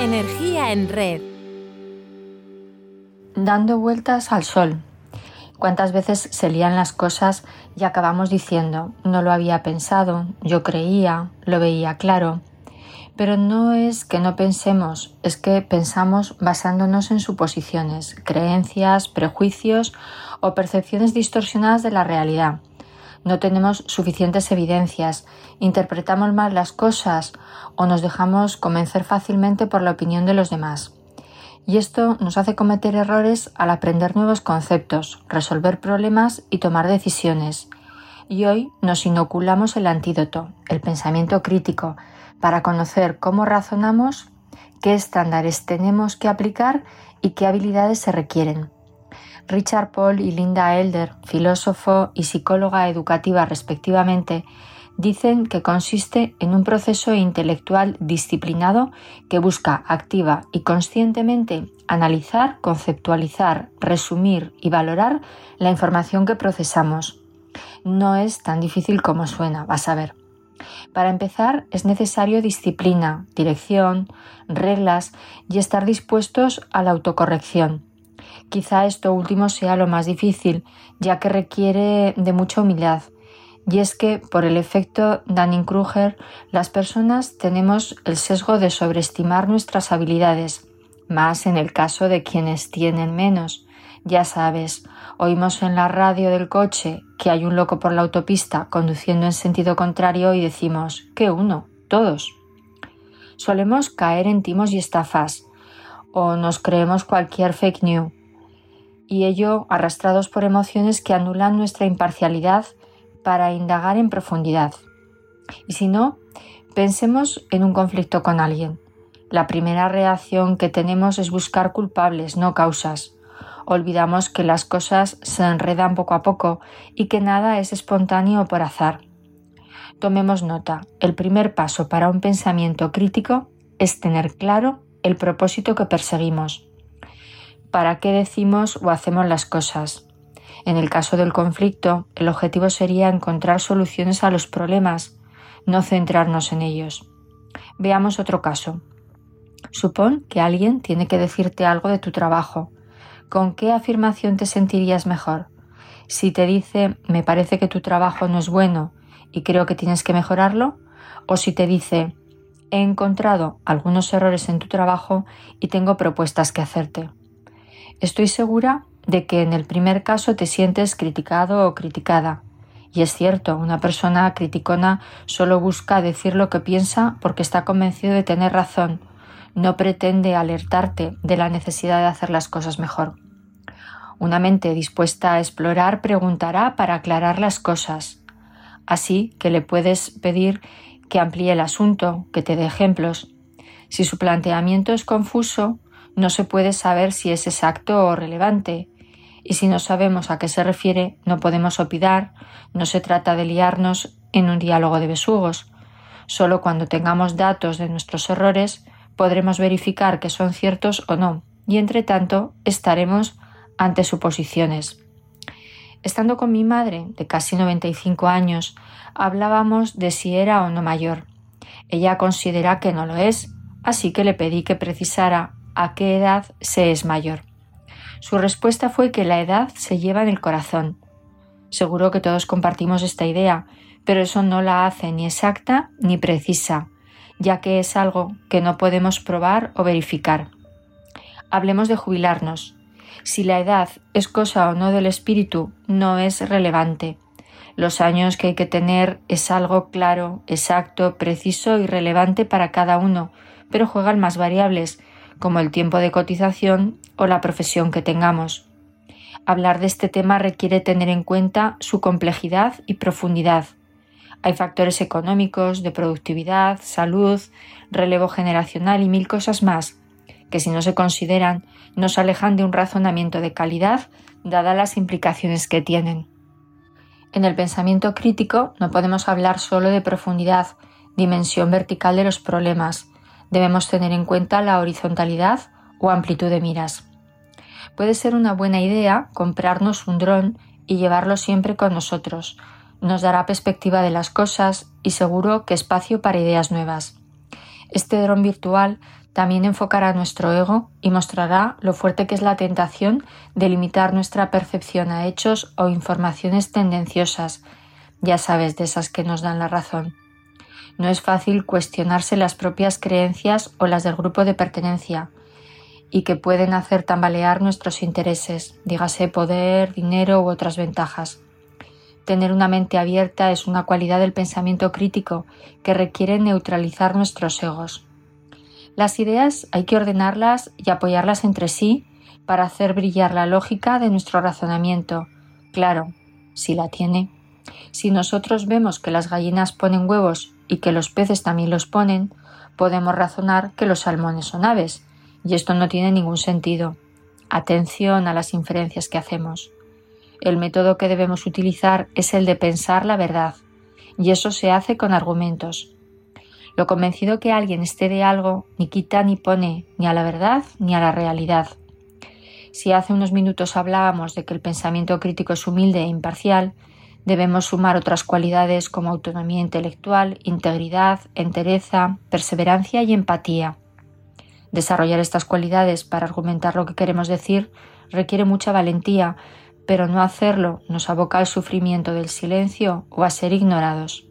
Energía en red. Dando vueltas al sol. ¿Cuántas veces se lían las cosas y acabamos diciendo, no lo había pensado, yo creía, lo veía claro? Pero no es que no pensemos, es que pensamos basándonos en suposiciones, creencias, prejuicios o percepciones distorsionadas de la realidad. No tenemos suficientes evidencias, interpretamos mal las cosas o nos dejamos convencer fácilmente por la opinión de los demás. Y esto nos hace cometer errores al aprender nuevos conceptos, resolver problemas y tomar decisiones. Y hoy nos inoculamos el antídoto, el pensamiento crítico, para conocer cómo razonamos, qué estándares tenemos que aplicar y qué habilidades se requieren. Richard Paul y Linda Elder, filósofo y psicóloga educativa respectivamente, dicen que consiste en un proceso intelectual disciplinado que busca activa y conscientemente analizar, conceptualizar, resumir y valorar la información que procesamos. No es tan difícil como suena, vas a ver. Para empezar, es necesario disciplina, dirección, reglas y estar dispuestos a la autocorrección. Quizá esto último sea lo más difícil, ya que requiere de mucha humildad. Y es que, por el efecto Dunning-Kruger, las personas tenemos el sesgo de sobreestimar nuestras habilidades, más en el caso de quienes tienen menos. Ya sabes, oímos en la radio del coche que hay un loco por la autopista conduciendo en sentido contrario y decimos, ¿qué uno? Todos. Solemos caer en timos y estafas, o nos creemos cualquier fake news, y ello arrastrados por emociones que anulan nuestra imparcialidad para indagar en profundidad. Y si no, pensemos en un conflicto con alguien. La primera reacción que tenemos es buscar culpables, no causas olvidamos que las cosas se enredan poco a poco y que nada es espontáneo por azar. Tomemos nota, el primer paso para un pensamiento crítico es tener claro el propósito que perseguimos. ¿Para qué decimos o hacemos las cosas? En el caso del conflicto, el objetivo sería encontrar soluciones a los problemas, no centrarnos en ellos. Veamos otro caso. Supón que alguien tiene que decirte algo de tu trabajo, ¿con qué afirmación te sentirías mejor? Si te dice me parece que tu trabajo no es bueno y creo que tienes que mejorarlo, o si te dice he encontrado algunos errores en tu trabajo y tengo propuestas que hacerte. Estoy segura de que en el primer caso te sientes criticado o criticada. Y es cierto, una persona criticona solo busca decir lo que piensa porque está convencido de tener razón no pretende alertarte de la necesidad de hacer las cosas mejor. Una mente dispuesta a explorar preguntará para aclarar las cosas. Así que le puedes pedir que amplíe el asunto, que te dé ejemplos. Si su planteamiento es confuso, no se puede saber si es exacto o relevante, y si no sabemos a qué se refiere, no podemos opidar, no se trata de liarnos en un diálogo de besugos. Solo cuando tengamos datos de nuestros errores podremos verificar que son ciertos o no, y entre tanto estaremos ante suposiciones. Estando con mi madre, de casi 95 años, hablábamos de si era o no mayor. Ella considera que no lo es, así que le pedí que precisara a qué edad se es mayor. Su respuesta fue que la edad se lleva en el corazón. Seguro que todos compartimos esta idea, pero eso no la hace ni exacta ni precisa, ya que es algo que no podemos probar o verificar. Hablemos de jubilarnos. Si la edad es cosa o no del espíritu, no es relevante. Los años que hay que tener es algo claro, exacto, preciso y relevante para cada uno, pero juegan más variables, como el tiempo de cotización o la profesión que tengamos. Hablar de este tema requiere tener en cuenta su complejidad y profundidad, hay factores económicos, de productividad, salud, relevo generacional y mil cosas más que si no se consideran nos alejan de un razonamiento de calidad dadas las implicaciones que tienen. En el pensamiento crítico no podemos hablar solo de profundidad, dimensión vertical de los problemas. Debemos tener en cuenta la horizontalidad o amplitud de miras. Puede ser una buena idea comprarnos un dron y llevarlo siempre con nosotros, nos dará perspectiva de las cosas y seguro que espacio para ideas nuevas. Este dron virtual También enfocará nuestro ego y mostrará lo fuerte que es la tentación de limitar nuestra percepción a hechos o informaciones tendenciosas, ya sabes, de esas que nos dan la razón. No es fácil cuestionarse las propias creencias o las del grupo de pertenencia, y que pueden hacer tambalear nuestros intereses, dígase poder, dinero u otras ventajas. Tener una mente abierta es una cualidad del pensamiento crítico que requiere neutralizar nuestros egos. Las ideas hay que ordenarlas y apoyarlas entre sí para hacer brillar la lógica de nuestro razonamiento. Claro, si la tiene. Si nosotros vemos que las gallinas ponen huevos y que los peces también los ponen, podemos razonar que los salmones son aves, y esto no tiene ningún sentido. Atención a las inferencias que hacemos. El método que debemos utilizar es el de pensar la verdad, y eso se hace con argumentos. Lo convencido que alguien esté de algo ni quita ni pone ni a la verdad ni a la realidad. Si hace unos minutos hablábamos de que el pensamiento crítico es humilde e imparcial, debemos sumar otras cualidades como autonomía intelectual, integridad, entereza, perseverancia y empatía. Desarrollar estas cualidades para argumentar lo que queremos decir requiere mucha valentía, pero no hacerlo nos aboca al sufrimiento del silencio o a ser ignorados.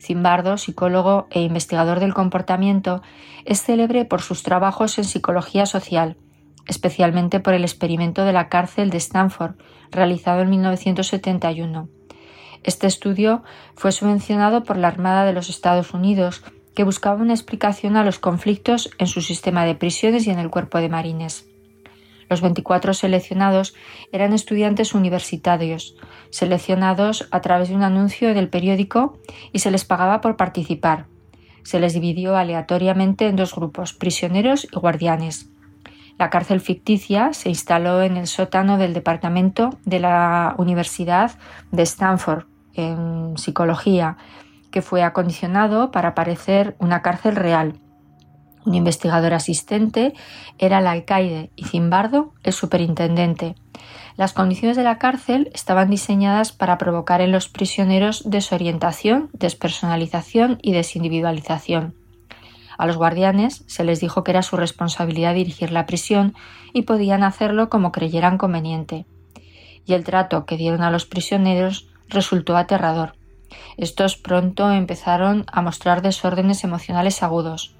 Zimbardo, psicólogo e investigador del comportamiento, es célebre por sus trabajos en psicología social, especialmente por el experimento de la cárcel de Stanford, realizado en 1971. Este estudio fue subvencionado por la Armada de los Estados Unidos que buscaba una explicación a los conflictos en su sistema de prisiones y en el cuerpo de marines. Los 24 seleccionados eran estudiantes universitarios, seleccionados a través de un anuncio del periódico y se les pagaba por participar. Se les dividió aleatoriamente en dos grupos, prisioneros y guardianes. La cárcel ficticia se instaló en el sótano del departamento de la Universidad de Stanford en psicología que fue acondicionado para parecer una cárcel real. Un investigador asistente era el alcaide y Zimbardo el superintendente. Las condiciones de la cárcel estaban diseñadas para provocar en los prisioneros desorientación, despersonalización y desindividualización. A los guardianes se les dijo que era su responsabilidad dirigir la prisión y podían hacerlo como creyeran conveniente. Y el trato que dieron a los prisioneros resultó aterrador. Estos pronto empezaron a mostrar desórdenes emocionales agudos.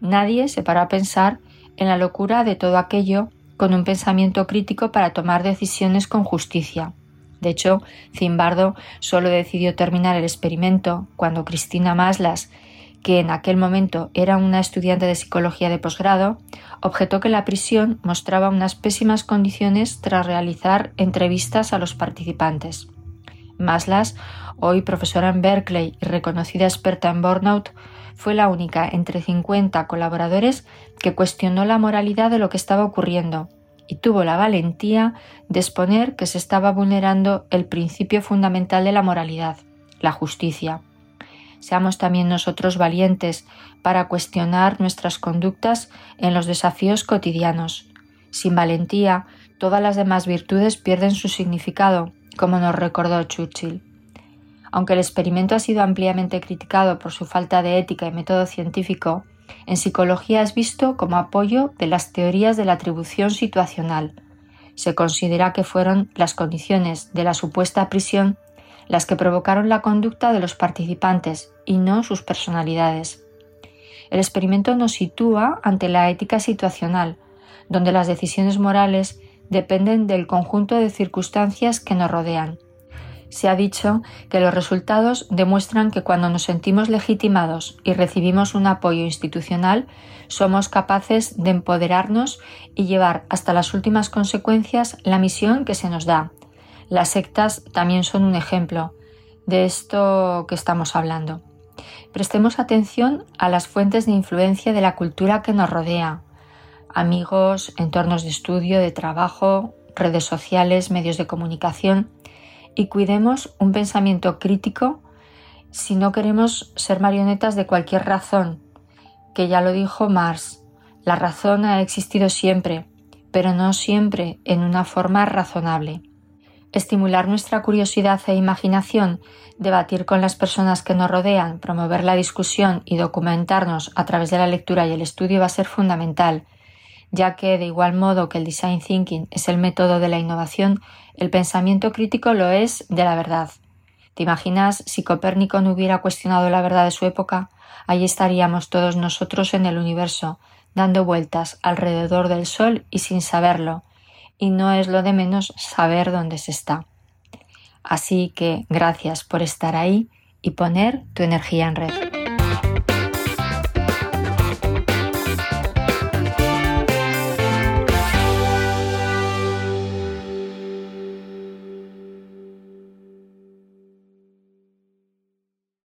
Nadie se paró a pensar en la locura de todo aquello con un pensamiento crítico para tomar decisiones con justicia. De hecho, Zimbardo solo decidió terminar el experimento cuando Cristina Maslas, que en aquel momento era una estudiante de psicología de posgrado, objetó que la prisión mostraba unas pésimas condiciones tras realizar entrevistas a los participantes. Maslas hoy profesora en Berkeley y reconocida experta en burnout, fue la única entre 50 colaboradores que cuestionó la moralidad de lo que estaba ocurriendo y tuvo la valentía de exponer que se estaba vulnerando el principio fundamental de la moralidad, la justicia. Seamos también nosotros valientes para cuestionar nuestras conductas en los desafíos cotidianos. Sin valentía, todas las demás virtudes pierden su significado, como nos recordó Churchill. Aunque el experimento ha sido ampliamente criticado por su falta de ética y método científico, en psicología es visto como apoyo de las teorías de la atribución situacional. Se considera que fueron las condiciones de la supuesta prisión las que provocaron la conducta de los participantes y no sus personalidades. El experimento nos sitúa ante la ética situacional, donde las decisiones morales dependen del conjunto de circunstancias que nos rodean se ha dicho que los resultados demuestran que cuando nos sentimos legitimados y recibimos un apoyo institucional, somos capaces de empoderarnos y llevar hasta las últimas consecuencias la misión que se nos da. Las sectas también son un ejemplo de esto que estamos hablando. Prestemos atención a las fuentes de influencia de la cultura que nos rodea. Amigos, entornos de estudio, de trabajo, redes sociales, medios de comunicación y cuidemos un pensamiento crítico si no queremos ser marionetas de cualquier razón, que ya lo dijo Marx, la razón ha existido siempre, pero no siempre en una forma razonable. estimular nuestra curiosidad e imaginación, debatir con las personas que nos rodean, promover la discusión y documentarnos a través de la lectura y el estudio va a ser fundamental, ya que de igual modo que el design thinking es el método de la innovación, el pensamiento crítico lo es de la verdad. ¿Te imaginas si Copérnico no hubiera cuestionado la verdad de su época? Allí estaríamos todos nosotros en el universo, dando vueltas alrededor del Sol y sin saberlo, y no es lo de menos saber dónde se está. Así que gracias por estar ahí y poner tu energía en red.